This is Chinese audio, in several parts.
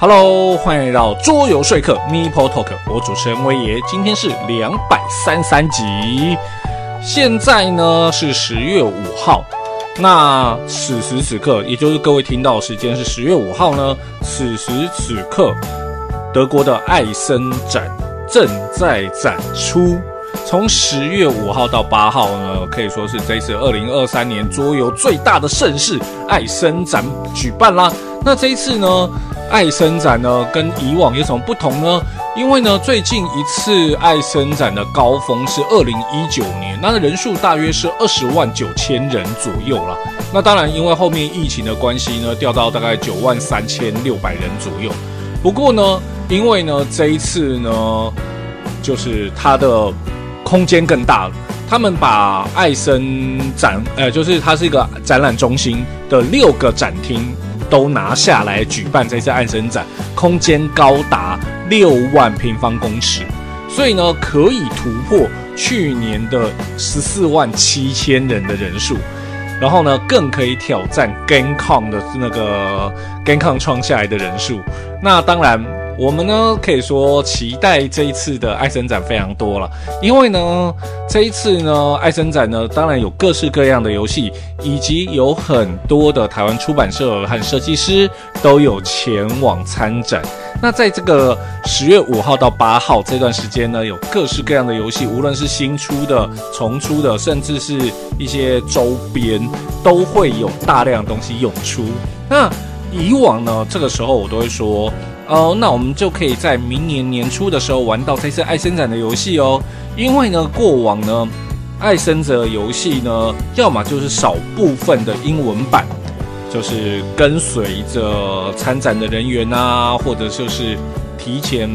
Hello，欢迎来到桌游说客 m e p o Talk，我主持人威爷，今天是两百三三集。现在呢是十月五号，那此时此刻，也就是各位听到的时间是十月五号呢。此时此刻，德国的艾森展正在展出。从十月五号到八号呢，可以说是这次二零二三年桌游最大的盛事——艾森展举办啦。那这一次呢？爱生展呢，跟以往有什么不同呢？因为呢，最近一次爱生展的高峰是二零一九年，那人数大约是二十万九千人左右啦。那当然，因为后面疫情的关系呢，掉到大概九万三千六百人左右。不过呢，因为呢，这一次呢，就是它的空间更大了，他们把爱森展，呃，就是它是一个展览中心的六个展厅。都拿下来举办这次艾森展，空间高达六万平方公尺，所以呢，可以突破去年的十四万七千人的人数，然后呢，更可以挑战 GameCon 的那个 GameCon 创下来的人数。那当然。我们呢，可以说期待这一次的爱森展非常多了，因为呢，这一次呢，爱森展呢，当然有各式各样的游戏，以及有很多的台湾出版社和设计师都有前往参展。那在这个十月五号到八号这段时间呢，有各式各样的游戏，无论是新出的、重出的，甚至是一些周边，都会有大量东西涌出。那以往呢，这个时候我都会说。哦，那我们就可以在明年年初的时候玩到这次艾森展的游戏哦。因为呢，过往呢，爱森的游戏呢，要么就是少部分的英文版，就是跟随着参展的人员啊，或者就是提前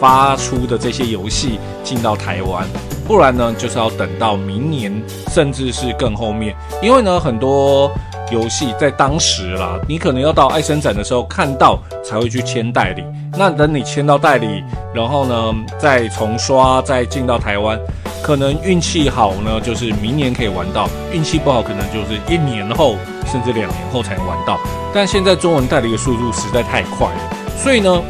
发出的这些游戏进到台湾，不然呢，就是要等到明年，甚至是更后面，因为呢，很多。游戏在当时啦，你可能要到爱生展的时候看到才会去签代理。那等你签到代理，然后呢，再重刷，再进到台湾，可能运气好呢，就是明年可以玩到；运气不好，可能就是一年后甚至两年后才能玩到。但现在中文代理的速度实在太快了，所以呢，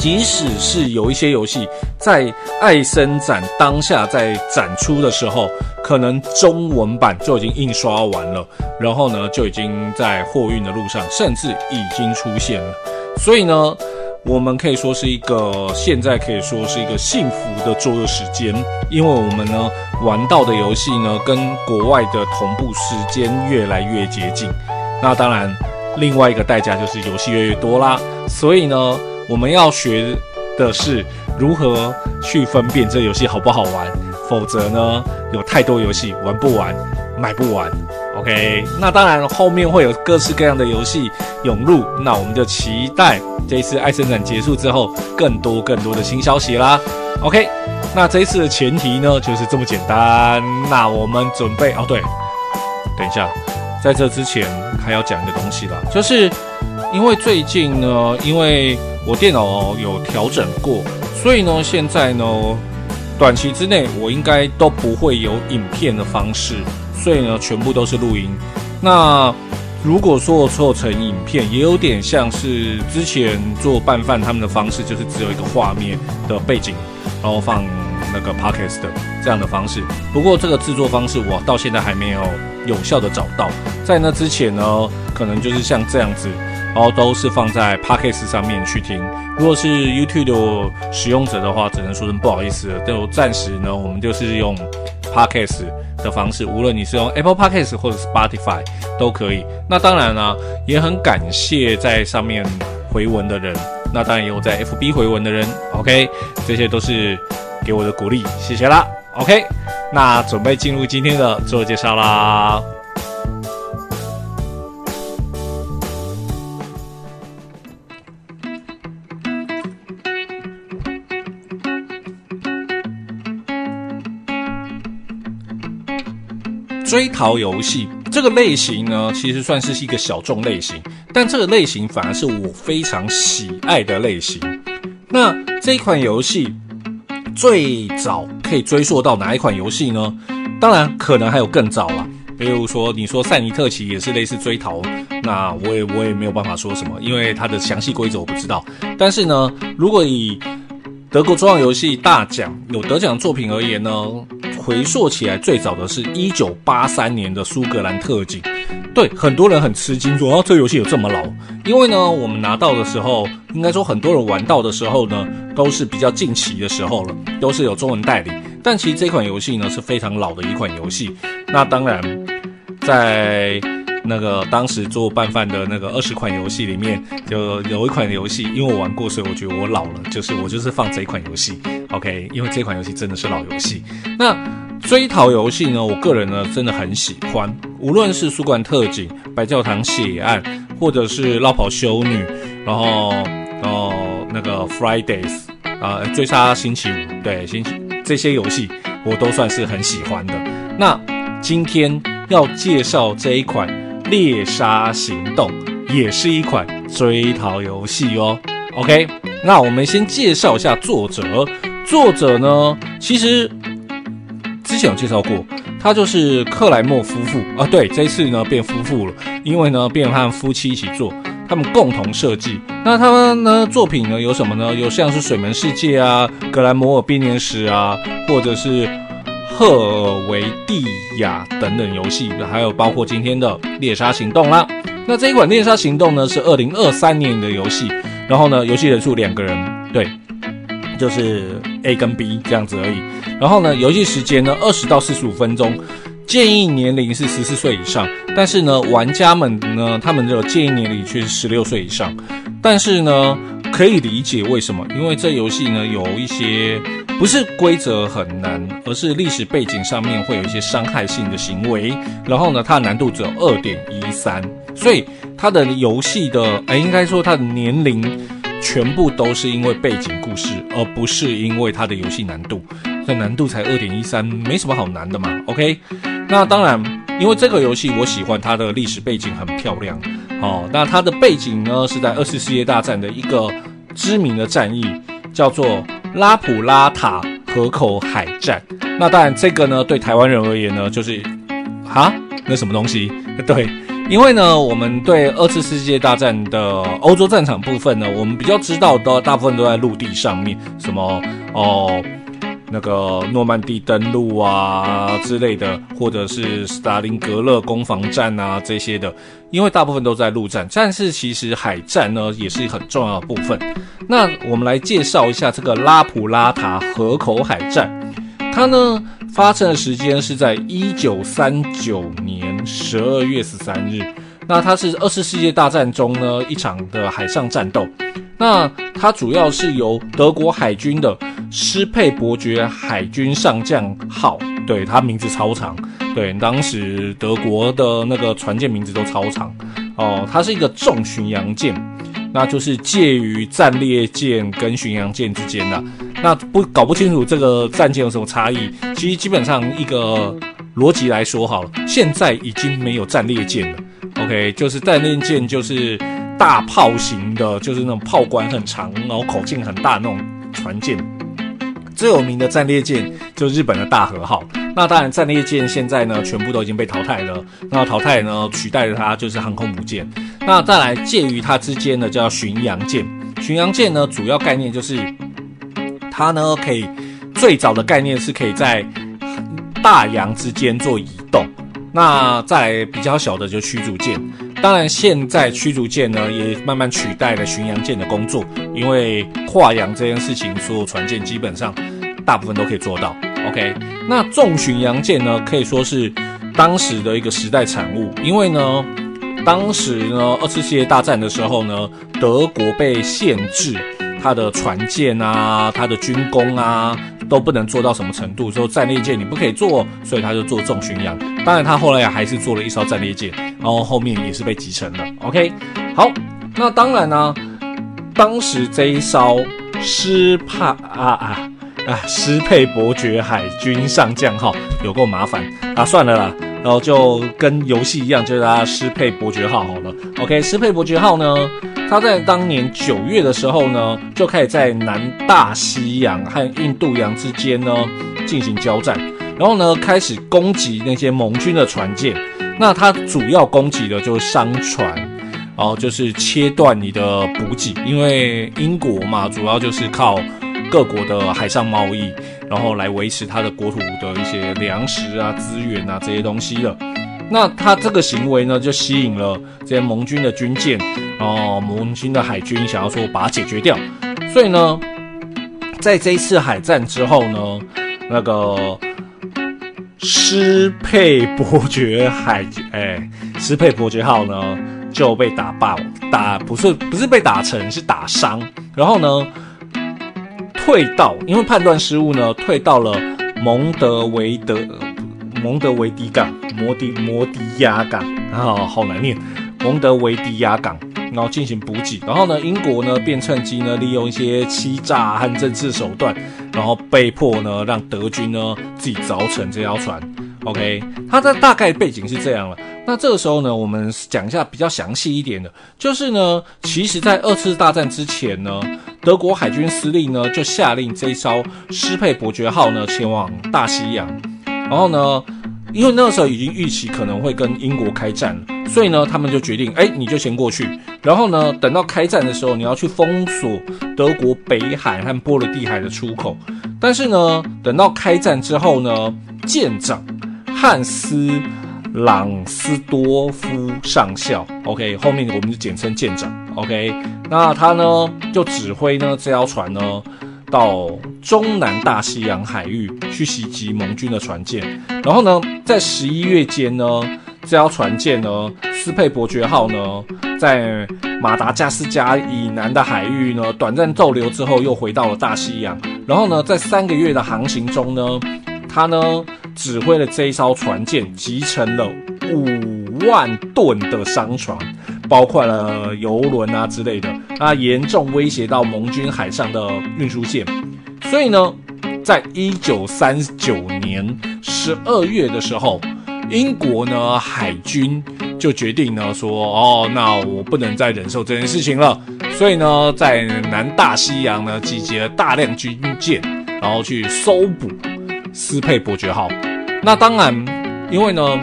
即使是有一些游戏在艾森展当下在展出的时候。可能中文版就已经印刷完了，然后呢，就已经在货运的路上，甚至已经出现了。所以呢，我们可以说是一个现在可以说是一个幸福的桌游时间，因为我们呢玩到的游戏呢跟国外的同步时间越来越接近。那当然，另外一个代价就是游戏越来越多啦。所以呢，我们要学的是如何去分辨这游戏好不好玩。否则呢，有太多游戏玩不完，买不完。OK，那当然后面会有各式各样的游戏涌入，那我们就期待这一次爱森展结束之后，更多更多的新消息啦。OK，那这一次的前提呢，就是这么简单。那我们准备哦，对，等一下，在这之前还要讲一个东西啦，就是因为最近呢，因为我电脑有调整过，所以呢，现在呢。短期之内，我应该都不会有影片的方式，所以呢，全部都是录音。那如果说我做成影片，也有点像是之前做拌饭他们的方式，就是只有一个画面的背景，然后放那个 podcast 的这样的方式。不过这个制作方式我到现在还没有有效的找到。在那之前呢，可能就是像这样子。然后都是放在 Podcast 上面去听。如果是 YouTube 的使用者的话，只能说声不好意思了。就暂时呢，我们就是用 Podcast 的方式，无论你是用 Apple Podcast 或者 Spotify 都可以。那当然呢、也很感谢在上面回文的人，那当然也有在 FB 回文的人。OK，这些都是给我的鼓励，谢谢啦。OK，那准备进入今天的自我介绍啦。追逃游戏这个类型呢，其实算是一个小众类型，但这个类型反而是我非常喜爱的类型。那这一款游戏最早可以追溯到哪一款游戏呢？当然，可能还有更早了。比如说你说赛尼特奇也是类似追逃，那我也我也没有办法说什么，因为它的详细规则我不知道。但是呢，如果以德国重要游戏大奖有得奖作品而言呢，回溯起来最早的是一九八三年的苏格兰特警。对，很多人很吃惊说啊，这个游戏有这么老？因为呢，我们拿到的时候，应该说很多人玩到的时候呢，都是比较近期的时候了，都是有中文代理。但其实这款游戏呢是非常老的一款游戏。那当然，在那个当时做拌饭的那个二十款游戏里面，就有一款游戏，因为我玩过，所以我觉得我老了，就是我就是放这一款游戏，OK，因为这款游戏真的是老游戏。那追逃游戏呢，我个人呢真的很喜欢，无论是宿管特警、白教堂血案，或者是落跑修女，然后然后那个 Fridays 啊、呃，追杀星期五，对，星期这些游戏我都算是很喜欢的。那今天要介绍这一款。猎杀行动也是一款追逃游戏哦。OK，那我们先介绍一下作者。作者呢，其实之前有介绍过，他就是克莱默夫妇啊。对，这一次呢变夫妇了，因为呢变和夫妻一起做，他们共同设计。那他们呢作品呢有什么呢？有像是《水门世界》啊，《格兰摩尔编年史》啊，或者是。赫维蒂亚等等游戏，还有包括今天的猎杀行动啦。那这一款猎杀行动呢，是二零二三年的游戏，然后呢，游戏人数两个人，对，就是 A 跟 B 这样子而已。然后呢，游戏时间呢二十到四十五分钟，建议年龄是十四岁以上，但是呢，玩家们呢，他们的建议年龄却是十六岁以上。但是呢，可以理解为什么，因为这游戏呢有一些。不是规则很难，而是历史背景上面会有一些伤害性的行为。然后呢，它的难度只有二点一三，所以它的游戏的，哎，应该说它的年龄全部都是因为背景故事，而不是因为它的游戏难度。这难度才二点一三，没什么好难的嘛。OK，那当然，因为这个游戏我喜欢它的历史背景很漂亮。哦，那它的背景呢是在二次世界大战的一个知名的战役，叫做。拉普拉塔河口海战，那当然这个呢，对台湾人而言呢，就是哈，那什么东西？对，因为呢，我们对二次世界大战的欧洲战场部分呢，我们比较知道的大部分都在陆地上面，什么哦。那个诺曼底登陆啊之类的，或者是斯大林格勒攻防战啊这些的，因为大部分都在陆战，但是其实海战呢也是很重要的部分。那我们来介绍一下这个拉普拉塔河口海战，它呢发生的时间是在一九三九年十二月十三日。那它是二次世界大战中呢一场的海上战斗。那它主要是由德国海军的施佩伯爵海军上将号，对，它名字超长，对，当时德国的那个船舰名字都超长哦。它是一个重巡洋舰，那就是介于战列舰跟巡洋舰之间的。那不搞不清楚这个战舰有什么差异，其实基本上一个逻辑来说好了，现在已经没有战列舰了。OK，就是战列舰就是。大炮型的，就是那种炮管很长，然后口径很大那种船舰。最有名的战列舰就是日本的大和号。那当然，战列舰现在呢，全部都已经被淘汰了。那淘汰呢，取代了它就是航空母舰。那再来介于它之间的叫巡洋舰。巡洋舰呢，主要概念就是它呢可以最早的概念是可以在大洋之间做移动。那再来比较小的就驱逐舰。当然，现在驱逐舰呢也慢慢取代了巡洋舰的工作，因为跨洋这件事情，所有船舰基本上大部分都可以做到。OK，那重巡洋舰呢可以说是当时的一个时代产物，因为呢，当时呢二次世界大战的时候呢，德国被限制它的船舰啊，它的军工啊。都不能做到什么程度，说战列舰你不可以做，所以他就做重巡洋。当然，他后来还是做了一艘战列舰，然后后面也是被集成了。OK，好，那当然呢、当时这一艘施帕啊啊啊施佩伯爵海军上将号有够麻烦啊，算了啦。然后就跟游戏一样，就是他施佩伯爵号好了。OK，施佩伯爵号呢，它在当年九月的时候呢，就开始在南大西洋和印度洋之间呢进行交战，然后呢开始攻击那些盟军的船舰。那它主要攻击的就是商船，哦，就是切断你的补给，因为英国嘛，主要就是靠各国的海上贸易，然后来维持它的国土的一些粮食啊、资源啊这些东西的。那他这个行为呢，就吸引了这些盟军的军舰，哦，盟军的海军想要说把它解决掉。所以呢，在这一次海战之后呢，那个施佩伯爵海，哎，施佩伯爵号呢就被打爆，打不是不是被打沉，是打伤。然后呢，退到因为判断失误呢，退到了蒙德维德。蒙德维迪港，摩迪摩迪亚港啊，好难念，蒙德维迪亚港，然后进行补给，然后呢，英国呢便趁机呢利用一些欺诈和政治手段，然后被迫呢让德军呢自己凿沉这条船。OK，它的大概背景是这样了。那这个时候呢，我们讲一下比较详细一点的，就是呢，其实在二次大战之前呢，德国海军司令呢就下令这一艘施佩伯爵号呢前往大西洋。然后呢，因为那个时候已经预期可能会跟英国开战，所以呢，他们就决定，哎，你就先过去。然后呢，等到开战的时候，你要去封锁德国北海和波罗的海的出口。但是呢，等到开战之后呢，舰长汉斯·朗斯多夫上校，OK，后面我们就简称舰长，OK，那他呢就指挥呢这条船呢。到中南大西洋海域去袭击盟军的船舰，然后呢，在十一月间呢，这条船舰呢，斯佩伯爵号呢，在马达加斯加以南的海域呢，短暂逗留之后，又回到了大西洋。然后呢，在三个月的航行中呢，他呢指挥了这一艘船舰，集成了五万吨的商船。包括了油轮啊之类的，那严重威胁到盟军海上的运输线。所以呢，在一九三九年十二月的时候，英国呢海军就决定呢说，哦，那我不能再忍受这件事情了。所以呢，在南大西洋呢集结了大量军舰，然后去搜捕斯佩伯爵号。那当然，因为呢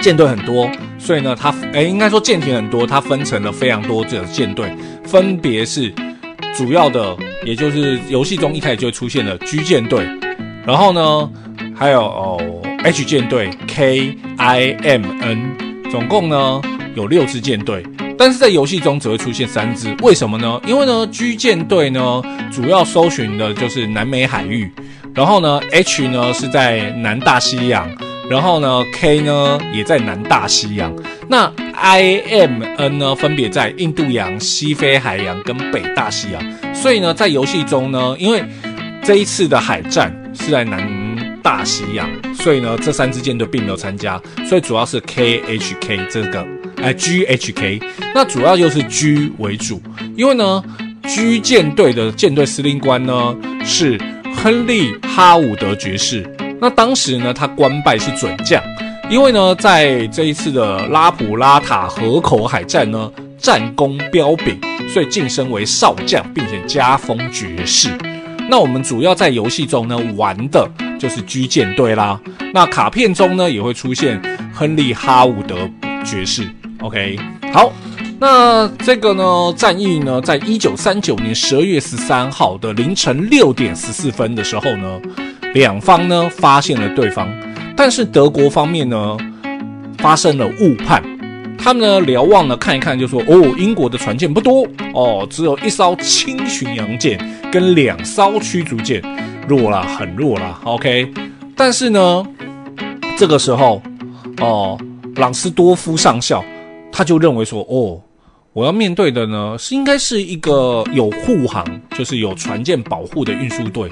舰队很多。所以呢，它诶，应该说舰艇很多，它分成了非常多的舰队，分别是主要的，也就是游戏中一开始就会出现的 G 舰队，然后呢，还有哦 H 舰队 K I M N，总共呢有六支舰队，但是在游戏中只会出现三支，为什么呢？因为呢 G 舰队呢主要搜寻的就是南美海域，然后呢 H 呢是在南大西洋。然后呢，K 呢也在南大西洋，那 I M N 呢分别在印度洋、西非海洋跟北大西洋。所以呢，在游戏中呢，因为这一次的海战是在南大西洋，所以呢，这三支舰队并没有参加，所以主要是 K H K 这个，哎，G H K，那主要就是 G 为主，因为呢，G 舰队的舰队司令官呢是亨利哈伍德爵士。那当时呢，他官拜是准将，因为呢，在这一次的拉普拉塔河口海战呢，战功彪炳，所以晋升为少将，并且加封爵士。那我们主要在游戏中呢玩的就是 G 舰队啦。那卡片中呢也会出现亨利哈伍德爵士。OK，好，那这个呢战役呢，在一九三九年十二月十三号的凌晨六点十四分的时候呢。两方呢发现了对方，但是德国方面呢发生了误判，他们呢瞭望呢看一看，就说哦，英国的船舰不多哦，只有一艘轻巡洋舰跟两艘驱逐舰，弱了，很弱了。OK，但是呢这个时候哦，朗斯多夫上校他就认为说哦，我要面对的呢是应该是一个有护航，就是有船舰保护的运输队，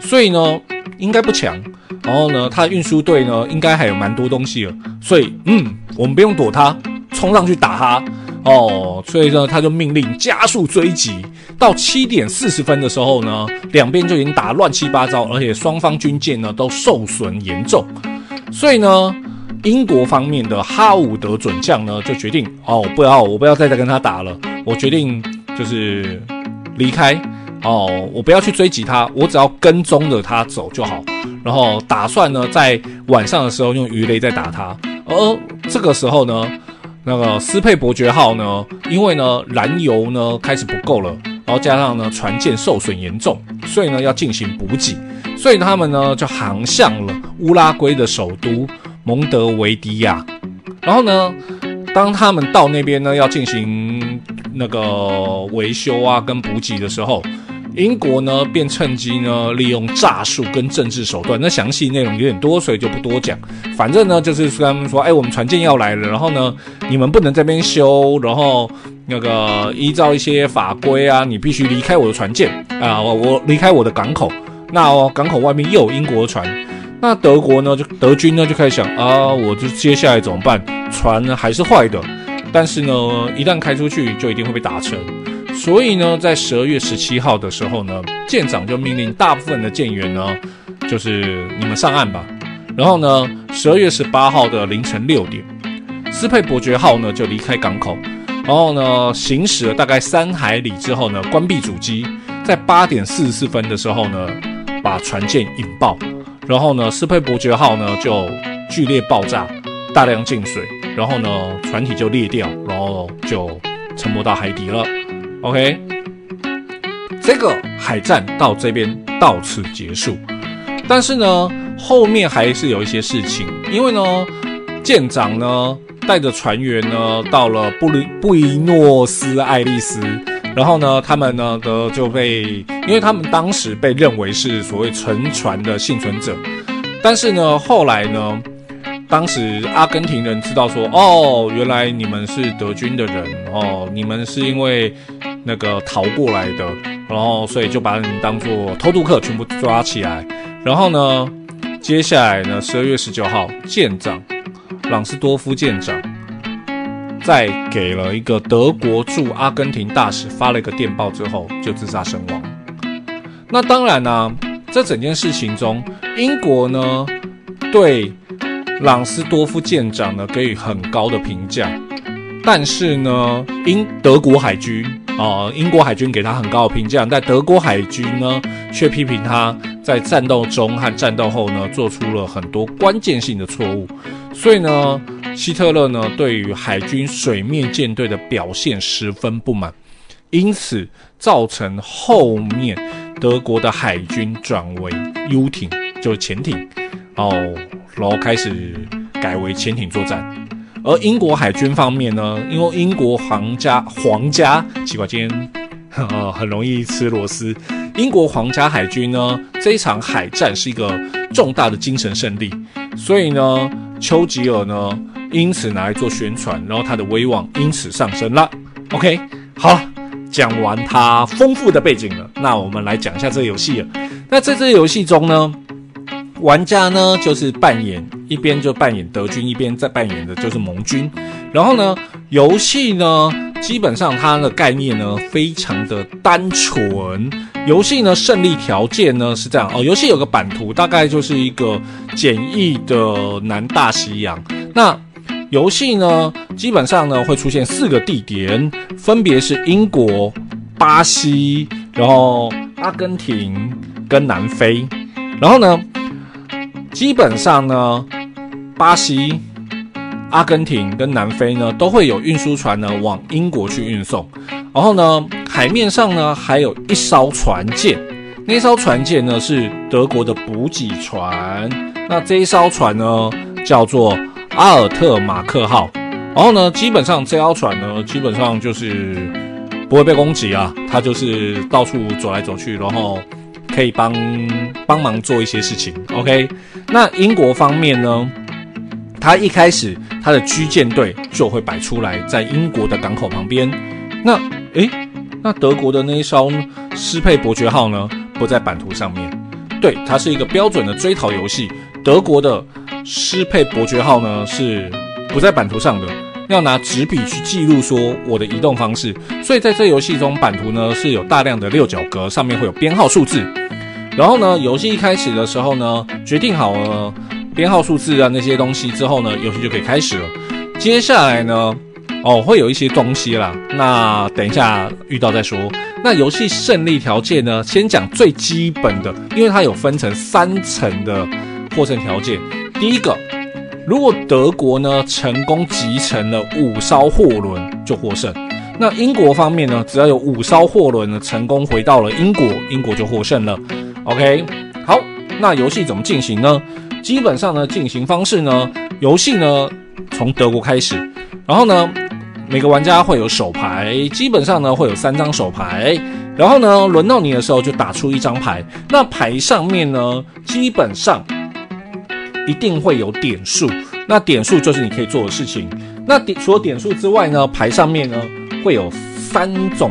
所以呢。应该不强，然后呢，他的运输队呢，应该还有蛮多东西了，所以，嗯，我们不用躲他，冲上去打他，哦，所以呢，他就命令加速追击。到七点四十分的时候呢，两边就已经打乱七八糟，而且双方军舰呢都受损严重，所以呢，英国方面的哈伍德准将呢就决定，哦，不要，我不要再再跟他打了，我决定就是离开。哦，我不要去追击他，我只要跟踪着他走就好。然后打算呢，在晚上的时候用鱼雷再打他。而这个时候呢，那个斯佩伯爵号呢，因为呢燃油呢开始不够了，然后加上呢船舰受损严重，所以呢要进行补给，所以他们呢就航向了乌拉圭的首都蒙德维迪亚。然后呢，当他们到那边呢要进行那个维修啊跟补给的时候，英国呢，便趁机呢，利用诈术跟政治手段。那详细内容有点多，所以就不多讲。反正呢，就是跟他们说，哎，我们船舰要来了，然后呢，你们不能在这边修，然后那个依照一些法规啊，你必须离开我的船舰啊，我我离开我的港口。那，港口外面又有英国船，那德国呢，就德军呢就开始想啊，我就接下来怎么办？船呢还是坏的，但是呢，一旦开出去，就一定会被打沉。所以呢，在十二月十七号的时候呢，舰长就命令大部分的舰员呢，就是你们上岸吧。然后呢，十二月十八号的凌晨六点，斯佩伯爵号呢就离开港口，然后呢行驶了大概三海里之后呢，关闭主机，在八点四十四分的时候呢，把船舰引爆，然后呢，斯佩伯爵号呢就剧烈爆炸，大量进水，然后呢船体就裂掉，然后就沉没到海底了。OK，这个海战到这边到此结束，但是呢，后面还是有一些事情，因为呢，舰长呢带着船员呢到了布里布宜诺斯艾利斯，然后呢，他们呢的就被，因为他们当时被认为是所谓沉船的幸存者，但是呢，后来呢。当时阿根廷人知道说，哦，原来你们是德军的人哦，你们是因为那个逃过来的，然后所以就把你们当做偷渡客，全部抓起来。然后呢，接下来呢，十二月十九号，舰长朗斯多夫舰长在给了一个德国驻阿根廷大使发了一个电报之后，就自杀身亡。那当然呢、啊，这整件事情中，英国呢对。朗斯多夫舰长呢，给予很高的评价，但是呢，英德国海军、呃，英国海军给他很高的评价，但德国海军呢，却批评他在战斗中和战斗后呢，做出了很多关键性的错误。所以呢，希特勒呢，对于海军水面舰队的表现十分不满，因此造成后面德国的海军转为 U 艇，就是潜艇，哦。然后开始改为潜艇作战，而英国海军方面呢，因为英国皇家皇家奇怪，今天呃 很容易吃螺丝。英国皇家海军呢，这一场海战是一个重大的精神胜利，所以呢，丘吉尔呢因此拿来做宣传，然后他的威望因此上升了。OK，好，讲完他丰富的背景了，那我们来讲一下这个游戏了。那在这个游戏中呢，玩家呢，就是扮演一边就扮演德军，一边在扮演的就是盟军。然后呢，游戏呢，基本上它的概念呢，非常的单纯。游戏呢，胜利条件呢是这样哦。游戏有个版图，大概就是一个简易的南大西洋。那游戏呢，基本上呢会出现四个地点，分别是英国、巴西，然后阿根廷跟南非。然后呢，基本上呢，巴西、阿根廷跟南非呢都会有运输船呢往英国去运送。然后呢，海面上呢还有一艘船舰，那艘船舰呢是德国的补给船。那这一艘船呢叫做阿尔特马克号。然后呢，基本上这艘船呢基本上就是不会被攻击啊，它就是到处走来走去，然后。可以帮帮忙做一些事情，OK。那英国方面呢，他一开始他的驱舰队就会摆出来在英国的港口旁边。那诶，那德国的那一艘斯佩伯爵号呢，不在版图上面。对，它是一个标准的追逃游戏。德国的斯佩伯爵号呢是不在版图上的。要拿纸笔去记录说我的移动方式，所以在这游戏中版图呢是有大量的六角格，上面会有编号数字。然后呢，游戏一开始的时候呢，决定好了编号数字啊那些东西之后呢，游戏就可以开始了。接下来呢，哦会有一些东西啦，那等一下遇到再说。那游戏胜利条件呢，先讲最基本的，因为它有分成三层的获胜条件。第一个。如果德国呢成功集成了五艘货轮，就获胜。那英国方面呢，只要有五艘货轮呢成功回到了英国，英国就获胜了。OK，好，那游戏怎么进行呢？基本上呢，进行方式呢，游戏呢从德国开始，然后呢，每个玩家会有手牌，基本上呢会有三张手牌，然后呢，轮到你的时候就打出一张牌，那牌上面呢，基本上一定会有点数，那点数就是你可以做的事情。那点除了点数之外呢，牌上面呢。会有三种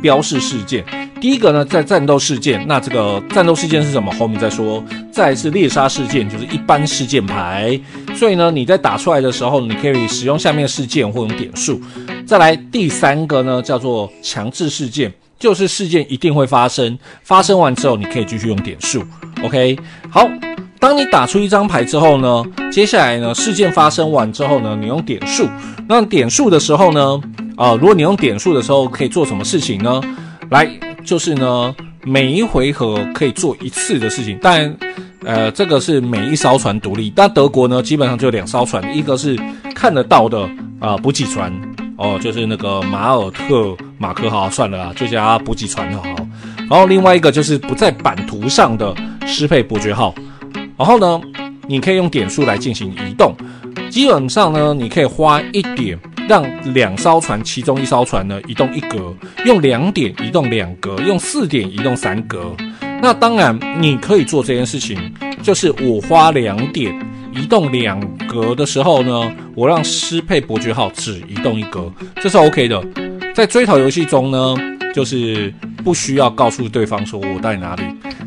标示事件。第一个呢，在战斗事件，那这个战斗事件是什么？后面再说。再来是猎杀事件，就是一般事件牌。所以呢，你在打出来的时候，你可以使用下面事件或用点数。再来第三个呢，叫做强制事件，就是事件一定会发生，发生完之后你可以继续用点数。OK，好。当你打出一张牌之后呢，接下来呢，事件发生完之后呢，你用点数。那点数的时候呢，啊、如果你用点数的时候可以做什么事情呢？来，就是呢，每一回合可以做一次的事情。但，呃，这个是每一艘船独立。但德国呢，基本上就两艘船，一个是看得到的啊补给船，哦，就是那个马尔特马克号，算了啊，就叫它补给船就好。然后另外一个就是不在版图上的施佩伯爵号。然后呢，你可以用点数来进行移动。基本上呢，你可以花一点让两艘船其中一艘船呢移动一格，用两点移动两格，用四点移动三格。那当然你可以做这件事情，就是我花两点移动两格的时候呢，我让施佩伯爵号只移动一格，这是 OK 的。在追逃游戏中呢，就是不需要告诉对方说我在哪里。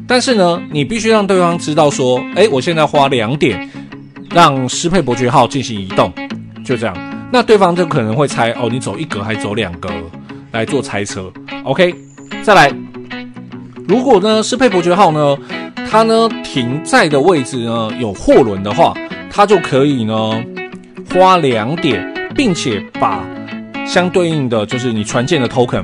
但是呢，你必须让对方知道说，诶，我现在花两点让施佩伯爵号进行移动，就这样。那对方就可能会猜，哦，你走一格还走两格来做猜测。OK，再来，如果呢施佩伯爵号呢，它呢停在的位置呢有货轮的话，它就可以呢花两点，并且把相对应的就是你船舰的 token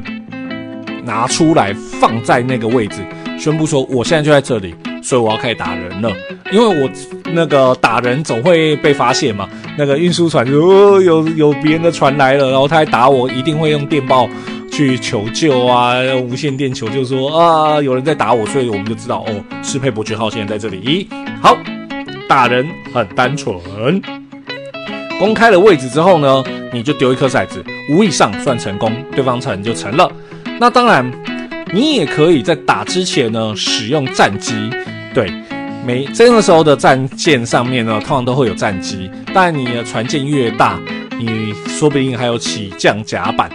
拿出来放在那个位置。宣布说，我现在就在这里，所以我要开始打人了。因为我那个打人总会被发现嘛。那个运输船就哦，有有别人的船来了，然后他还打我，一定会用电报去求救啊，用无线电求救说啊，有人在打我，所以我们就知道哦，适配伯爵号现在在这里。好，打人很单纯。公开了位置之后呢，你就丢一颗骰子，五以上算成功，对方成就成了。那当然。你也可以在打之前呢使用战机，对，每这个时候的战舰上面呢通常都会有战机，但你的船舰越大，你说不定还有起降甲板，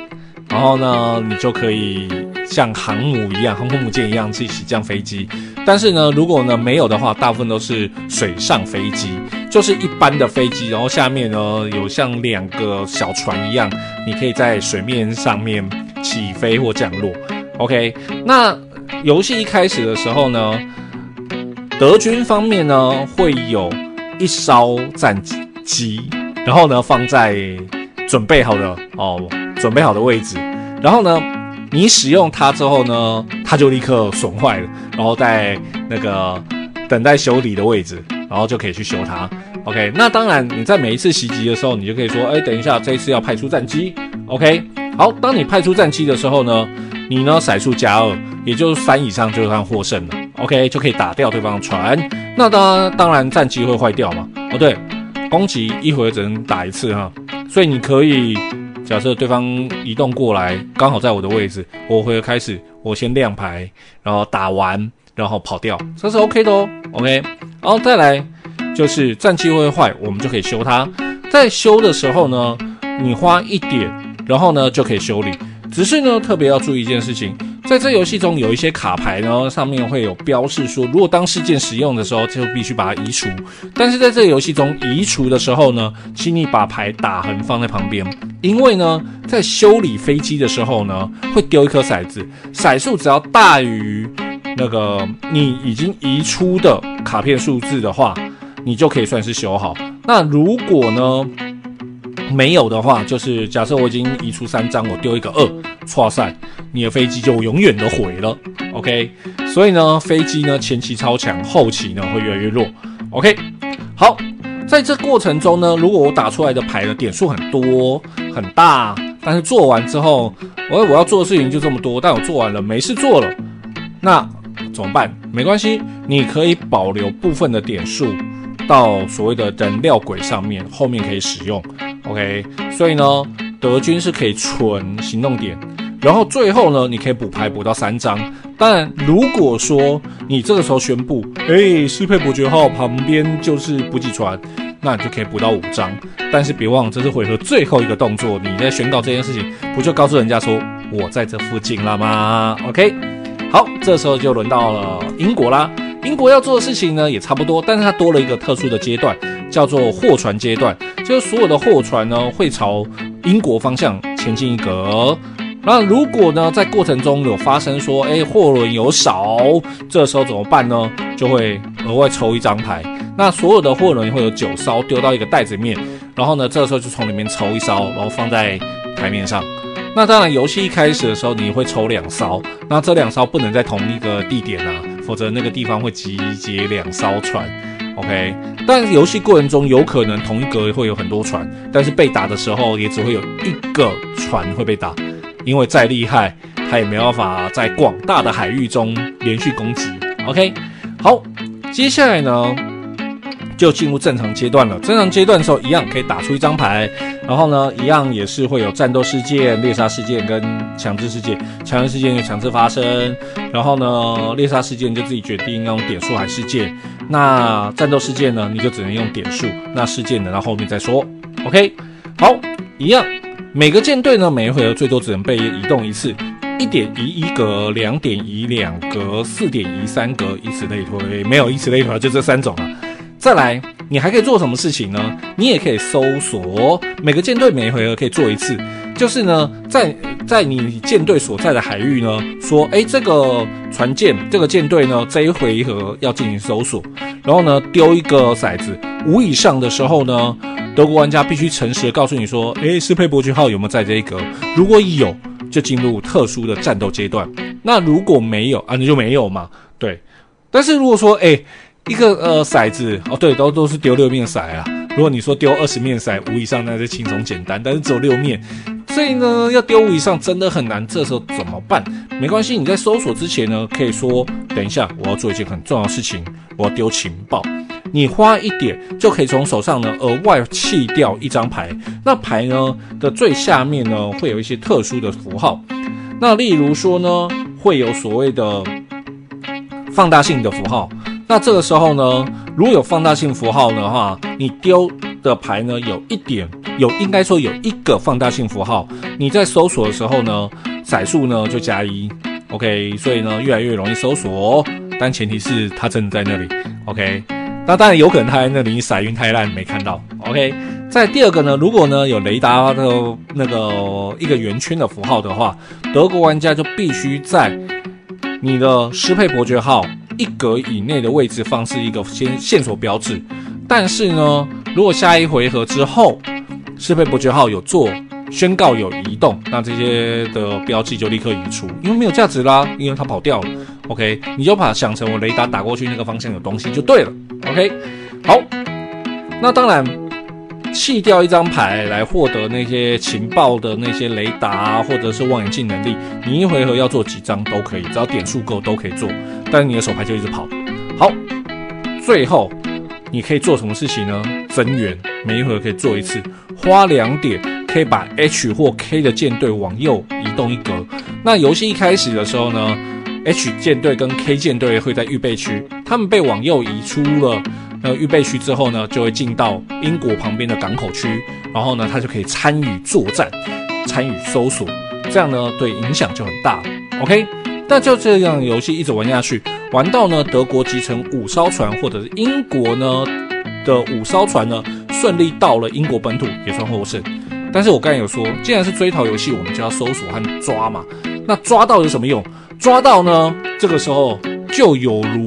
然后呢你就可以像航母一样，航空母舰一样去起降飞机。但是呢如果呢没有的话，大部分都是水上飞机，就是一般的飞机，然后下面呢有像两个小船一样，你可以在水面上面起飞或降落。OK，那游戏一开始的时候呢，德军方面呢会有一艘战机，然后呢放在准备好的哦，准备好的位置，然后呢你使用它之后呢，它就立刻损坏了，然后在那个等待修理的位置，然后就可以去修它。OK，那当然你在每一次袭击的时候，你就可以说，哎，等一下，这一次要派出战机。OK，好，当你派出战机的时候呢，你呢，骰数加二，也就是三以上就算获胜了。OK，就可以打掉对方的船。那当，当然战机会坏掉嘛。哦，对，攻击一回只能打一次哈。所以你可以假设对方移动过来，刚好在我的位置，我回合开始，我先亮牌，然后打完，然后跑掉，这是 OK 的哦。OK，然后再来就是战机会坏，我们就可以修它。在修的时候呢，你花一点，然后呢就可以修理。只是呢，特别要注意一件事情，在这游戏中有一些卡牌呢，上面会有标示说，如果当事件使用的时候，就必须把它移除。但是在这个游戏中移除的时候呢，请你把牌打横放在旁边，因为呢，在修理飞机的时候呢，会丢一颗骰子，骰数只要大于那个你已经移出的卡片数字的话，你就可以算是修好。那如果呢，没有的话，就是假设我已经移出三张，我丢一个二，错赛，你的飞机就永远的毁了。OK，所以呢，飞机呢前期超强，后期呢会越来越弱。OK，好，在这过程中呢，如果我打出来的牌的点数很多很大，但是做完之后，我我要做的事情就这么多，但我做完了没事做了，那怎么办？没关系，你可以保留部分的点数到所谓的人料轨上面，后面可以使用。OK，所以呢，德军是可以存行动点。然后最后呢，你可以补牌补到三张。当然，如果说你这个时候宣布，哎，斯佩伯爵号旁边就是补给船，那你就可以补到五张。但是别忘了，这是回合最后一个动作，你在宣告这件事情，不就告诉人家说我在这附近了吗？OK，好，这时候就轮到了英国啦。英国要做的事情呢，也差不多，但是它多了一个特殊的阶段，叫做货船阶段，就是所有的货船呢会朝英国方向前进一格。那如果呢，在过程中有发生说，哎，货轮有少，这时候怎么办呢？就会额外抽一张牌。那所有的货轮会有九艘丢到一个袋子里面，然后呢，这时候就从里面抽一艘，然后放在台面上。那当然，游戏一开始的时候你会抽两艘，那这两艘不能在同一个地点啊，否则那个地方会集结两艘船。OK，但游戏过程中有可能同一格会有很多船，但是被打的时候也只会有一个船会被打。因为再厉害，它也没办法在广大的海域中连续攻击。OK，好，接下来呢，就进入正常阶段了。正常阶段的时候，一样可以打出一张牌，然后呢，一样也是会有战斗事件、猎杀事件跟强制事件。强制事件就强制发生，然后呢，猎杀事件就自己决定要用点数还是事件。那战斗事件呢，你就只能用点数。那事件等到后面再说。OK，好，一样。每个舰队呢，每一回合最多只能被移动一次，一点移一格，两点移两格，四点移三格，以此类推。没有以此类推，就这三种啊。再来，你还可以做什么事情呢？你也可以搜索。每个舰队每一回合可以做一次，就是呢，在在你舰队所在的海域呢，说，诶，这个船舰，这个舰队呢，这一回合要进行搜索，然后呢，丢一个骰子，五以上的时候呢。德国玩家必须诚实的告诉你说，诶，斯佩伯爵号有没有在这一格？如果有，就进入特殊的战斗阶段。那如果没有啊，你就没有嘛。对。但是如果说，诶，一个呃骰子，哦对，都都是丢六面骰啊。如果你说丢二十面骰，五以上那就轻松简单，但是只有六面，所以呢，要丢五以上真的很难。这时候怎么办？没关系，你在搜索之前呢，可以说，等一下，我要做一件很重要的事情，我要丢情报。你花一点就可以从手上呢额外弃掉一张牌，那牌呢的最下面呢会有一些特殊的符号，那例如说呢会有所谓的放大性的符号，那这个时候呢如果有放大性符号的话，你丢的牌呢有一点有应该说有一个放大性符号，你在搜索的时候呢骰数呢就加一，OK，所以呢越来越容易搜索，但前提是它真的在那里，OK。那当然有可能他在那里你骰运太烂没看到，OK。在第二个呢，如果呢有雷达的那个一个圆圈的符号的话，德国玩家就必须在你的斯佩伯爵号一格以内的位置放置一个先线索标志。但是呢，如果下一回合之后适配伯爵号有做宣告有移动，那这些的标记就立刻移除，因为没有价值啦，因为它跑掉了。OK，你就把它想成我雷达打过去那个方向有东西就对了。OK，好，那当然弃掉一张牌来获得那些情报的那些雷达或者是望远镜能力，你一回合要做几张都可以，只要点数够都可以做，但是你的手牌就一直跑。好，最后你可以做什么事情呢？增援，每一回合可以做一次，花两点可以把 H 或 K 的舰队往右移动一格。那游戏一开始的时候呢？H 舰队跟 K 舰队会在预备区，他们被往右移出了预备区之后呢，就会进到英国旁边的港口区，然后呢，他就可以参与作战，参与搜索，这样呢，对影响就很大。OK，那就这样游戏一直玩下去，玩到呢德国集成五艘船，或者是英国呢的五艘船呢顺利到了英国本土，也算获胜。但是我刚才有说，既然是追逃游戏，我们就要搜索和抓嘛。那抓到有什么用？抓到呢，这个时候就有如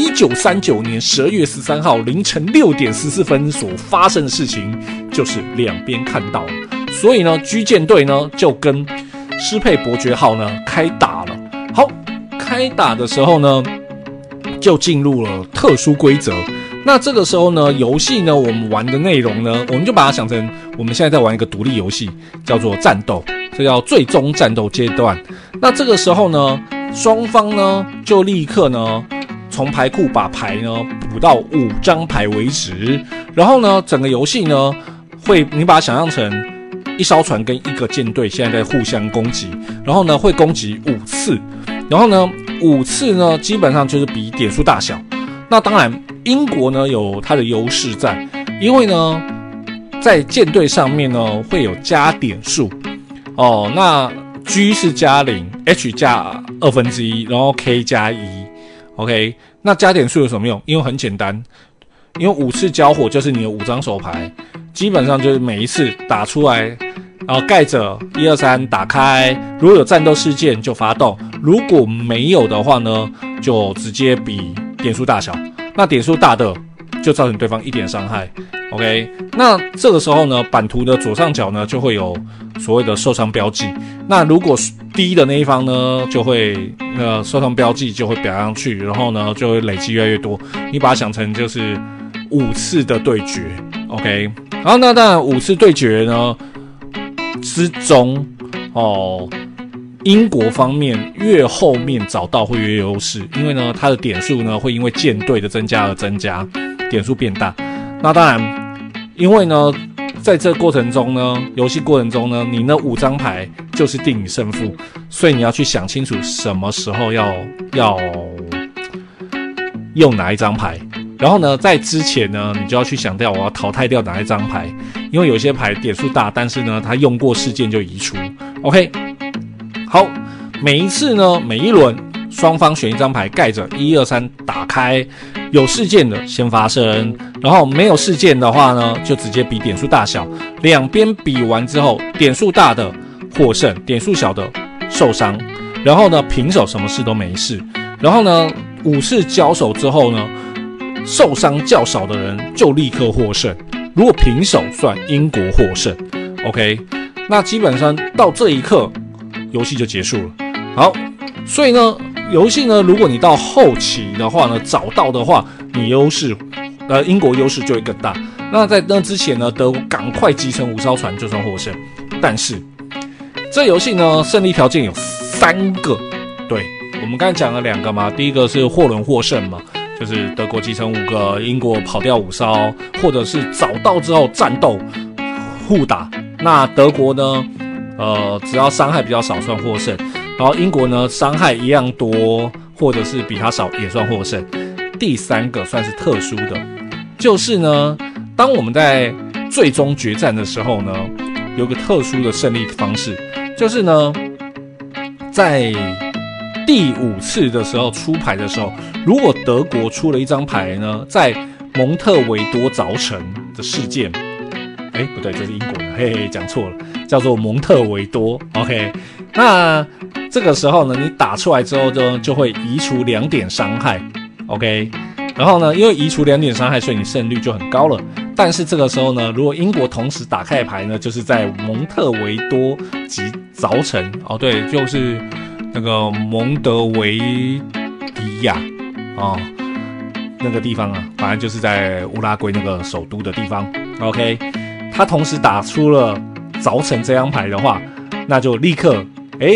一九三九年十二月十三号凌晨六点十四分所发生的事情，就是两边看到，所以呢，G 舰队呢就跟施佩伯爵号呢开打了。好，开打的时候呢，就进入了特殊规则。那这个时候呢，游戏呢，我们玩的内容呢，我们就把它想成我们现在在玩一个独立游戏，叫做战斗，这叫最终战斗阶段。那这个时候呢，双方呢就立刻呢从牌库把牌呢补到五张牌为止，然后呢，整个游戏呢会你把它想象成一艘船跟一个舰队现在在互相攻击，然后呢会攻击五次，然后呢五次呢基本上就是比点数大小。那当然，英国呢有它的优势在，因为呢在舰队上面呢会有加点数哦。那 G 是加零，H 加二分之一，然后 K 加一。OK，那加点数有什么用？因为很简单，因为五次交火就是你的五张手牌，基本上就是每一次打出来，然后盖着一二三打开，如果有战斗事件就发动，如果没有的话呢，就直接比。点数大小，那点数大的就造成对方一点伤害。OK，那这个时候呢，版图的左上角呢就会有所谓的受伤标记。那如果低的那一方呢，就会呃受伤标记就会表上去，然后呢就会累积越来越多。你把它想成就是五次的对决。OK，然后那当然五次对决呢之中哦。英国方面越后面找到会越优势，因为呢，它的点数呢会因为舰队的增加而增加，点数变大。那当然，因为呢，在这过程中呢，游戏过程中呢，你那五张牌就是定你胜负，所以你要去想清楚什么时候要要用哪一张牌。然后呢，在之前呢，你就要去想掉我要淘汰掉哪一张牌，因为有些牌点数大，但是呢，它用过事件就移除。OK。好，每一次呢，每一轮双方选一张牌盖着，一二三打开，有事件的先发生，然后没有事件的话呢，就直接比点数大小，两边比完之后，点数大的获胜，点数小的受伤，然后呢，平手什么事都没事，然后呢，五次交手之后呢，受伤较少的人就立刻获胜，如果平手算英国获胜，OK，那基本上到这一刻。游戏就结束了。好，所以呢，游戏呢，如果你到后期的话呢，找到的话，你优势，呃，英国优势就会更大。那在那之前呢，德国赶快集成五艘船就算获胜。但是这游戏呢，胜利条件有三个。对，我们刚才讲了两个嘛，第一个是货轮获胜嘛，就是德国集成五个，英国跑掉五艘，或者是找到之后战斗互打。那德国呢？呃，只要伤害比较少算获胜，然后英国呢，伤害一样多或者是比他少也算获胜。第三个算是特殊的，就是呢，当我们在最终决战的时候呢，有个特殊的胜利方式，就是呢，在第五次的时候出牌的时候，如果德国出了一张牌呢，在蒙特维多凿城的事件，哎，不对，这是英国，嘿嘿，讲错了。叫做蒙特维多，OK，那这个时候呢，你打出来之后就就会移除两点伤害，OK，然后呢，因为移除两点伤害，所以你胜率就很高了。但是这个时候呢，如果英国同时打开牌呢，就是在蒙特维多及凿城，哦，对，就是那个蒙德维迪亚哦，那个地方啊，反正就是在乌拉圭那个首都的地方，OK，他同时打出了。凿成这张牌的话，那就立刻，哎、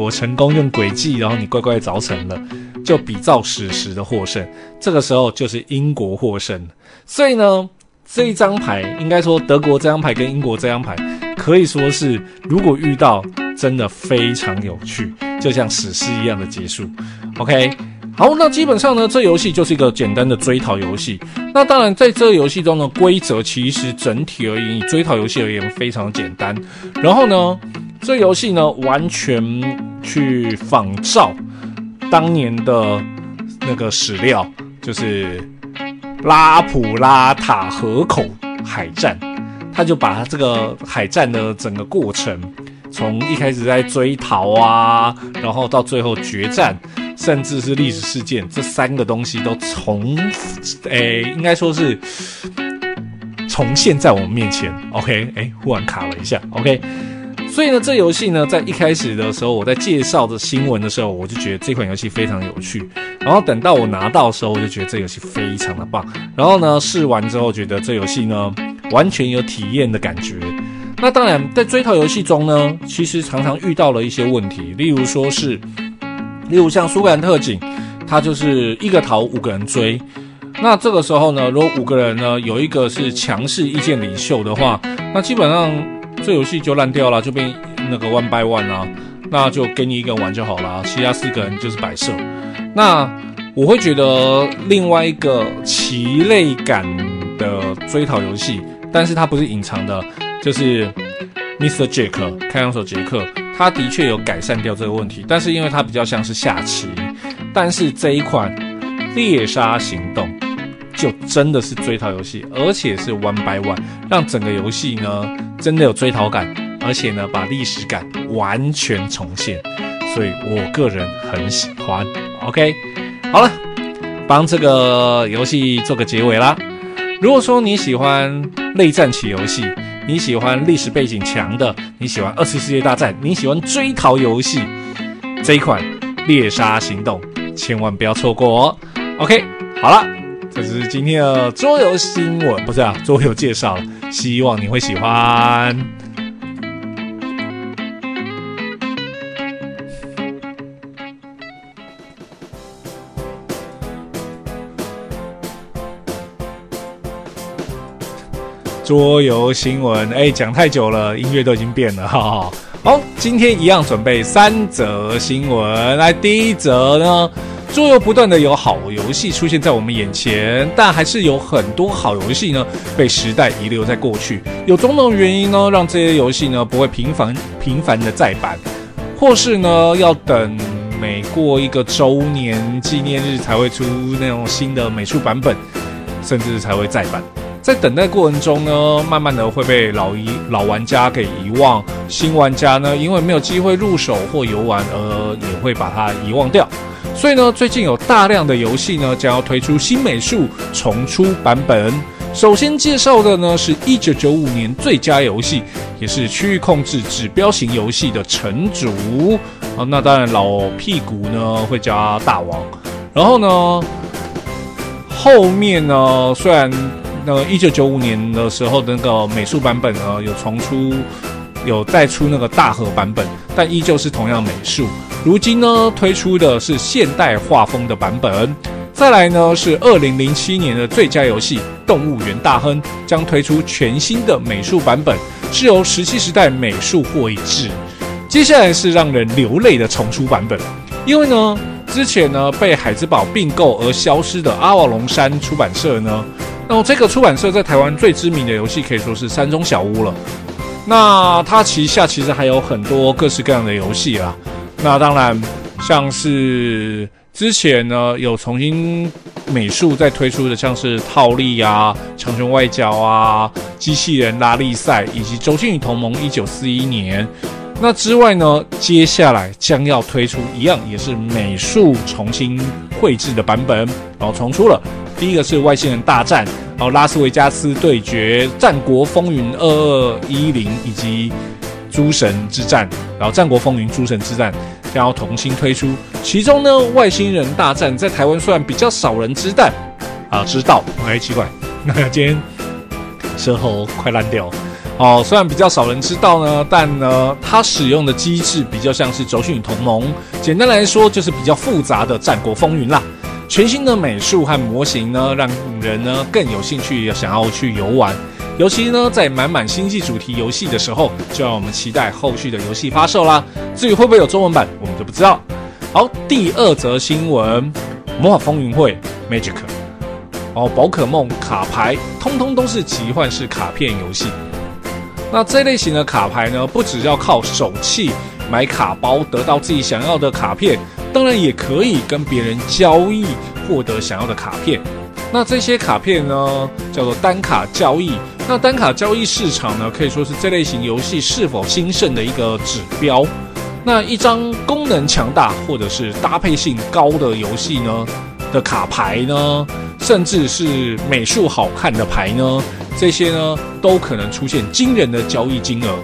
我成功用诡计，然后你乖乖凿成了，就比照史实的获胜。这个时候就是英国获胜。所以呢，这一张牌应该说德国这张牌跟英国这张牌可以说是，如果遇到真的非常有趣，就像史诗一样的结束。OK。好，那基本上呢，这游戏就是一个简单的追逃游戏。那当然，在这个游戏中呢，规则其实整体而言，以追逃游戏而言，非常简单。然后呢，这游戏呢，完全去仿照当年的那个史料，就是拉普拉塔河口海战，他就把他这个海战的整个过程，从一开始在追逃啊，然后到最后决战。甚至是历史事件，这三个东西都重，诶，应该说是重现在我们面前。OK，诶，忽然卡了一下。OK，所以呢，这游戏呢，在一开始的时候，我在介绍的新闻的时候，我就觉得这款游戏非常有趣。然后等到我拿到的时候，我就觉得这游戏非常的棒。然后呢，试完之后，觉得这游戏呢，完全有体验的感觉。那当然，在追逃游戏中呢，其实常常遇到了一些问题，例如说是，例如像苏格兰特警，它就是一个逃五个人追。那这个时候呢，如果五个人呢，有一个是强势意见领袖的话，那基本上这游戏就烂掉了，就变那个 one by one 啊，那就给你一个人玩就好了，其他四个人就是摆设。那我会觉得另外一个棋类感的追逃游戏，但是它不是隐藏的，就是 Mr. Jack 开膛手杰克，他的确有改善掉这个问题，但是因为它比较像是下棋，但是这一款猎杀行动。就真的是追逃游戏，而且是 one by one，让整个游戏呢真的有追逃感，而且呢把历史感完全重现，所以我个人很喜欢。OK，好了，帮这个游戏做个结尾啦。如果说你喜欢类战棋游戏，你喜欢历史背景强的，你喜欢二次世界大战，你喜欢追逃游戏，这一款猎杀行动千万不要错过哦。OK，好了。这是今天的桌游新闻，不是啊，桌游介绍，希望你会喜欢。桌游新闻，哎，讲太久了，音乐都已经变了，哈哈。好，今天一样准备三则新闻，来，第一则呢。桌游不断的有好游戏出现在我们眼前，但还是有很多好游戏呢被时代遗留在过去。有种种原因呢，让这些游戏呢不会频繁频繁的再版，或是呢要等每过一个周年纪念日才会出那种新的美术版本，甚至才会再版。在等待过程中呢，慢慢的会被老遗老玩家给遗忘，新玩家呢因为没有机会入手或游玩而也会把它遗忘掉。所以呢，最近有大量的游戏呢将要推出新美术重出版本。首先介绍的呢是一九九五年最佳游戏，也是区域控制指标型游戏的城主啊。那当然老屁股呢会加大王。然后呢，后面呢虽然那一九九五年的时候那个美术版本呢有重出，有再出那个大河版本，但依旧是同样美术。如今呢，推出的是现代画风的版本。再来呢，是二零零七年的最佳游戏《动物园大亨》将推出全新的美术版本，是由石器时代美术绘制。接下来是让人流泪的重出版本，因为呢，之前呢被海之宝并购而消失的阿瓦隆山出版社呢，那么这个出版社在台湾最知名的游戏可以说是山中小屋了。那它旗下其实还有很多各式各样的游戏啦。那当然，像是之前呢有重新美术再推出的，像是套利啊、强权外交啊、机器人拉力赛以及周星宇同盟一九四一年。那之外呢，接下来将要推出一样也是美术重新绘制的版本，然后重出了。第一个是外星人大战，然后拉斯维加斯对决、战国风云二二一零以及。诸神之战，然后《战国风云》《诸神之战》将要重新推出。其中呢，《外星人大战》在台湾虽然比较少人知道，啊，知道，哎，奇怪，那今天舌头快烂掉哦。虽然比较少人知道呢，但呢，它使用的机制比较像是《轴心与同盟》，简单来说就是比较复杂的《战国风云》啦。全新的美术和模型呢，让人呢更有兴趣想要去游玩。尤其呢，在满满星际主题游戏的时候，就让我们期待后续的游戏发售啦。至于会不会有中文版，我们就不知道。好，第二则新闻：魔法风云会 Magic，哦，宝可梦卡牌，通通都是奇幻式卡片游戏。那这类型的卡牌呢，不只要靠手气买卡包得到自己想要的卡片，当然也可以跟别人交易获得想要的卡片。那这些卡片呢，叫做单卡交易。那单卡交易市场呢，可以说是这类型游戏是否兴盛的一个指标。那一张功能强大或者是搭配性高的游戏呢的卡牌呢，甚至是美术好看的牌呢，这些呢都可能出现惊人的交易金额。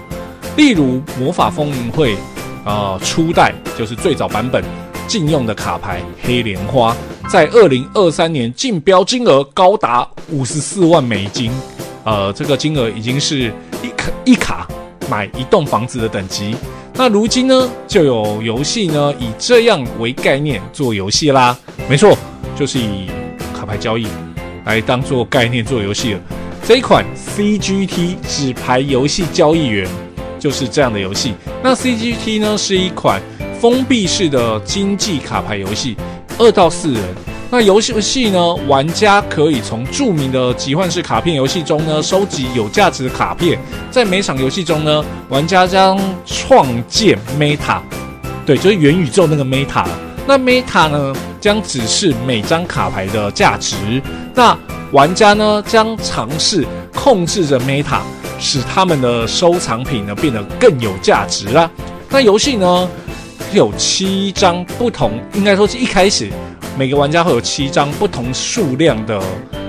例如魔法风云会，呃，初代就是最早版本禁用的卡牌黑莲花，在二零二三年竞标金额高达五十四万美金，呃，这个金额已经是一卡一卡买一栋房子的等级。那如今呢，就有游戏呢以这样为概念做游戏啦，没错，就是以卡牌交易来当做概念做游戏了。这一款 CGT 纸牌游戏交易员就是这样的游戏。那 CGT 呢是一款封闭式的经济卡牌游戏，二到四人。那游戏游戏呢，玩家可以从著名的集换式卡片游戏中呢收集有价值的卡片。在每场游戏中呢，玩家将创建 Meta，对，就是元宇宙那个 Meta。那 Meta 呢将指示每张卡牌的价值。那玩家呢将尝试控制着 Meta，使他们的收藏品呢变得更有价值啦。那游戏呢有七张不同，应该说是一开始每个玩家会有七张不同数量的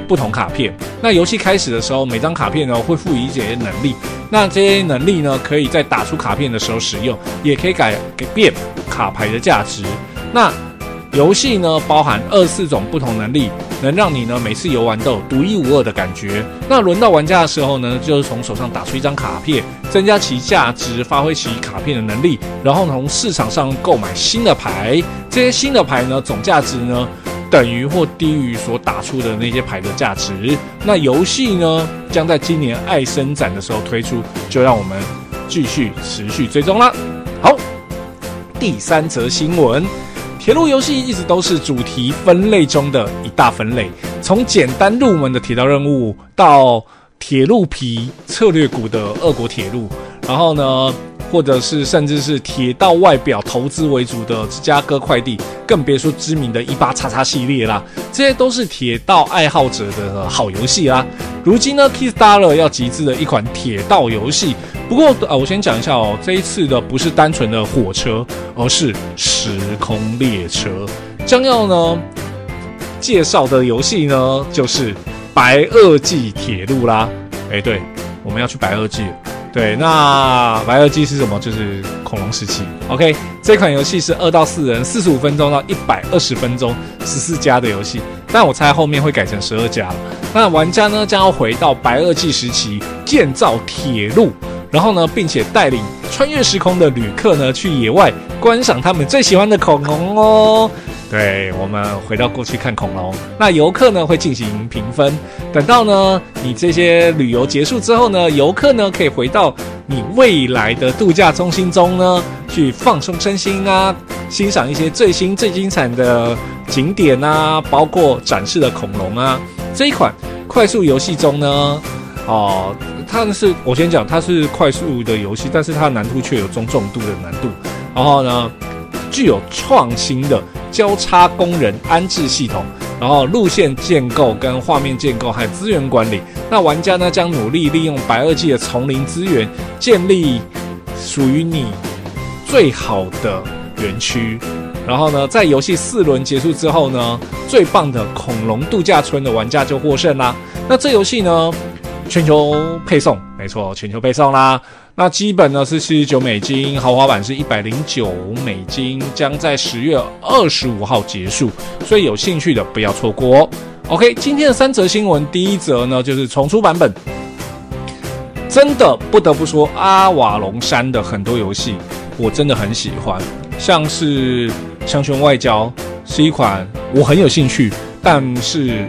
不同卡片。那游戏开始的时候，每张卡片呢会赋予一些能力。那这些能力呢可以在打出卡片的时候使用，也可以改变卡牌的价值。那游戏呢包含二四种不同能力。能让你呢每次游玩都有独一无二的感觉。那轮到玩家的时候呢，就是从手上打出一张卡片，增加其价值，发挥其卡片的能力，然后从市场上购买新的牌。这些新的牌呢，总价值呢等于或低于所打出的那些牌的价值。那游戏呢将在今年爱生展的时候推出，就让我们继续持续追踪了。好，第三则新闻。铁路游戏一直都是主题分类中的一大分类，从简单入门的铁道任务到铁路皮策略股的俄国铁路，然后呢，或者是甚至是铁道外表投资为主的芝加哥快递，更别说知名的一八叉叉系列啦，这些都是铁道爱好者的好游戏啦。如今呢，Kickstarter 要集资的一款铁道游戏。不过啊，我先讲一下哦，这一次的不是单纯的火车，而是时空列车。将要呢介绍的游戏呢，就是白垩纪铁路啦。哎，对，我们要去白垩纪。对，那白垩纪是什么？就是恐龙时期。OK，这款游戏是二到四人，四十五分钟到一百二十分钟，十四加的游戏。但我猜后面会改成十二加了。那玩家呢将要回到白垩纪时期，建造铁路。然后呢，并且带领穿越时空的旅客呢，去野外观赏他们最喜欢的恐龙哦。对，我们回到过去看恐龙。那游客呢会进行评分，等到呢你这些旅游结束之后呢，游客呢可以回到你未来的度假中心中呢，去放松身心啊，欣赏一些最新最精彩的景点啊，包括展示的恐龙啊。这一款快速游戏中呢。哦，它是我先讲，它是快速的游戏，但是它的难度却有中重度的难度。然后呢，具有创新的交叉工人安置系统，然后路线建构跟画面建构还有资源管理。那玩家呢将努力利用白垩纪的丛林资源，建立属于你最好的园区。然后呢，在游戏四轮结束之后呢，最棒的恐龙度假村的玩家就获胜啦。那这游戏呢？全球配送，没错，全球配送啦。那基本呢是四十九美金，豪华版是一百零九美金，将在十月二十五号结束，所以有兴趣的不要错过哦。OK，今天的三则新闻，第一则呢就是重出版本，真的不得不说，阿瓦隆山的很多游戏我真的很喜欢，像是《强权外交》是一款我很有兴趣，但是。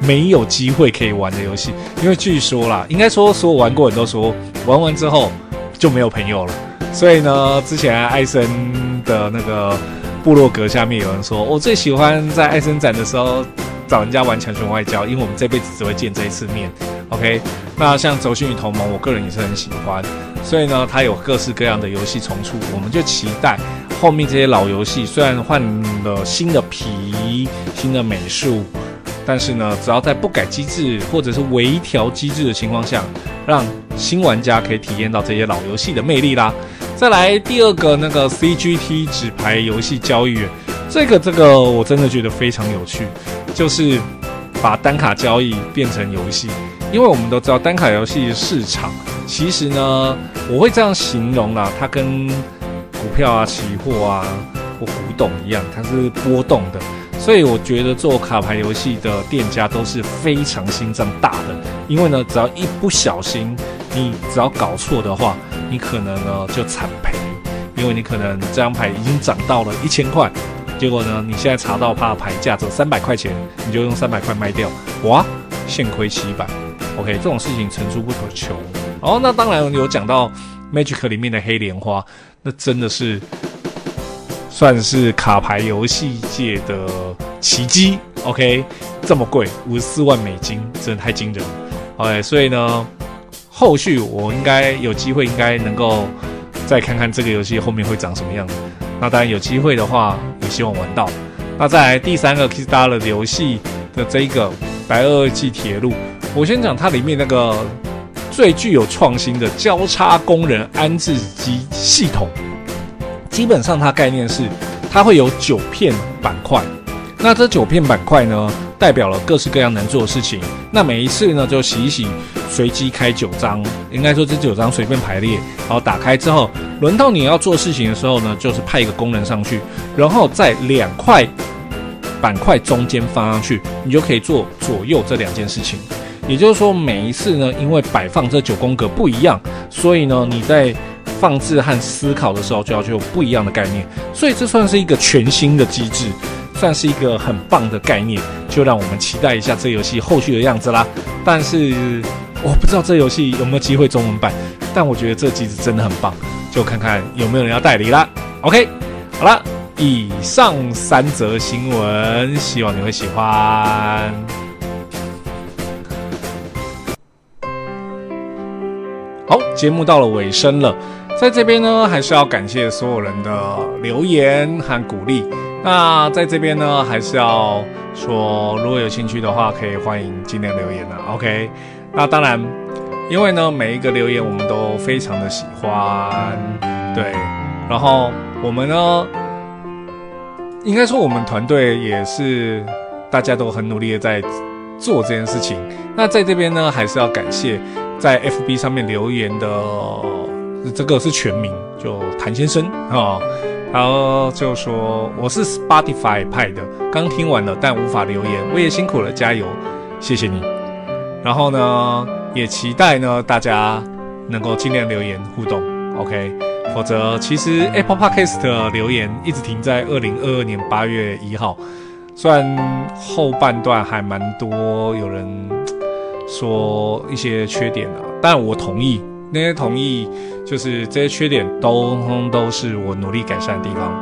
没有机会可以玩的游戏，因为据说啦，应该说所有玩过的人都说，玩完之后就没有朋友了。所以呢，之前艾森的那个部落格下面有人说，我最喜欢在艾森展的时候找人家玩强权外交，因为我们这辈子只会见这一次面。OK，那像《轴心与同盟》，我个人也是很喜欢。所以呢，它有各式各样的游戏重出，我们就期待后面这些老游戏，虽然换了新的皮、新的美术。但是呢，只要在不改机制或者是微调机制的情况下，让新玩家可以体验到这些老游戏的魅力啦。再来第二个那个 CGT 纸牌游戏交易员，这个这个我真的觉得非常有趣，就是把单卡交易变成游戏。因为我们都知道单卡游戏市场其实呢，我会这样形容啦，它跟股票啊、期货啊或古董一样，它是波动的。所以我觉得做卡牌游戏的店家都是非常心脏大的，因为呢，只要一不小心，你只要搞错的话，你可能呢就惨赔，因为你可能这张牌已经涨到了一千块，结果呢，你现在查到它的牌价只有三百块钱，你就用三百块卖掉，哇，现亏七百。OK，这种事情层出不穷。哦，那当然有讲到 Magic 里面的黑莲花，那真的是。算是卡牌游戏界的奇迹，OK，这么贵，五十四万美金，真的太惊人了，OK，所以呢，后续我应该有机会，应该能够再看看这个游戏后面会长什么样。那当然有机会的话，也希望玩到。那再来第三个 Kickstarter 的游戏的这一个白垩纪铁路，我先讲它里面那个最具有创新的交叉工人安置机系统。基本上它概念是，它会有九片板块，那这九片板块呢，代表了各式各样能做的事情。那每一次呢，就洗一洗，随机开九张，应该说这九张随便排列，然后打开之后，轮到你要做事情的时候呢，就是派一个功能上去，然后在两块板块中间放上去，你就可以做左右这两件事情。也就是说，每一次呢，因为摆放这九宫格不一样，所以呢，你在放置和思考的时候，就要具有不一样的概念，所以这算是一个全新的机制，算是一个很棒的概念，就让我们期待一下这游戏后续的样子啦。但是我不知道这游戏有没有机会中文版，但我觉得这机制真的很棒，就看看有没有人要代理啦。OK，好了，以上三则新闻，希望你会喜欢。好，节目到了尾声了。在这边呢，还是要感谢所有人的留言和鼓励。那在这边呢，还是要说，如果有兴趣的话，可以欢迎尽量留言了。OK，那当然，因为呢，每一个留言我们都非常的喜欢，对。然后我们呢，应该说我们团队也是大家都很努力的在做这件事情。那在这边呢，还是要感谢在 FB 上面留言的。这个是全名，就谭先生啊，然后就说我是 Spotify 派的，刚听完了，但无法留言，我也辛苦了，加油，谢谢你。然后呢，也期待呢大家能够尽量留言互动，OK，否则其实 Apple Podcast 的留言一直停在二零二二年八月一号，虽然后半段还蛮多有人说一些缺点的，但我同意。那些同意，就是这些缺点都都是我努力改善的地方。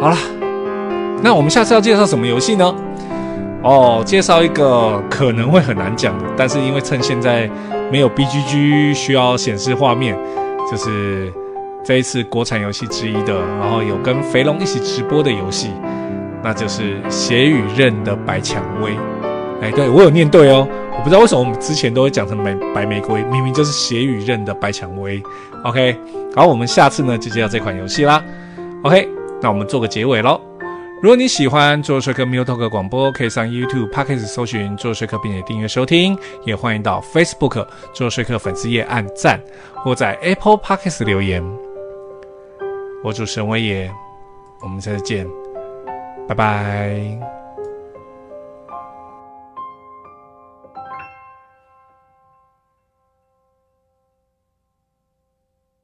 好了，那我们下次要介绍什么游戏呢？哦，介绍一个可能会很难讲的，但是因为趁现在没有 BGG 需要显示画面，就是这一次国产游戏之一的，然后有跟肥龙一起直播的游戏，那就是《血与刃》的白蔷薇。哎，对，我有念对哦。我不知道为什么我们之前都会讲成白白玫瑰，明明就是血与刃的白蔷薇。OK，好，我们下次呢就介绍这款游戏啦。OK，那我们做个结尾喽。如果你喜欢做说客 MeepleTalk 广播，可以上 YouTube、Podcast 搜寻做说客，并且订阅收听。也欢迎到 Facebook 做说客粉丝页按赞，或在 Apple Podcast 留言。我主持人威爷，我们下次见，拜拜。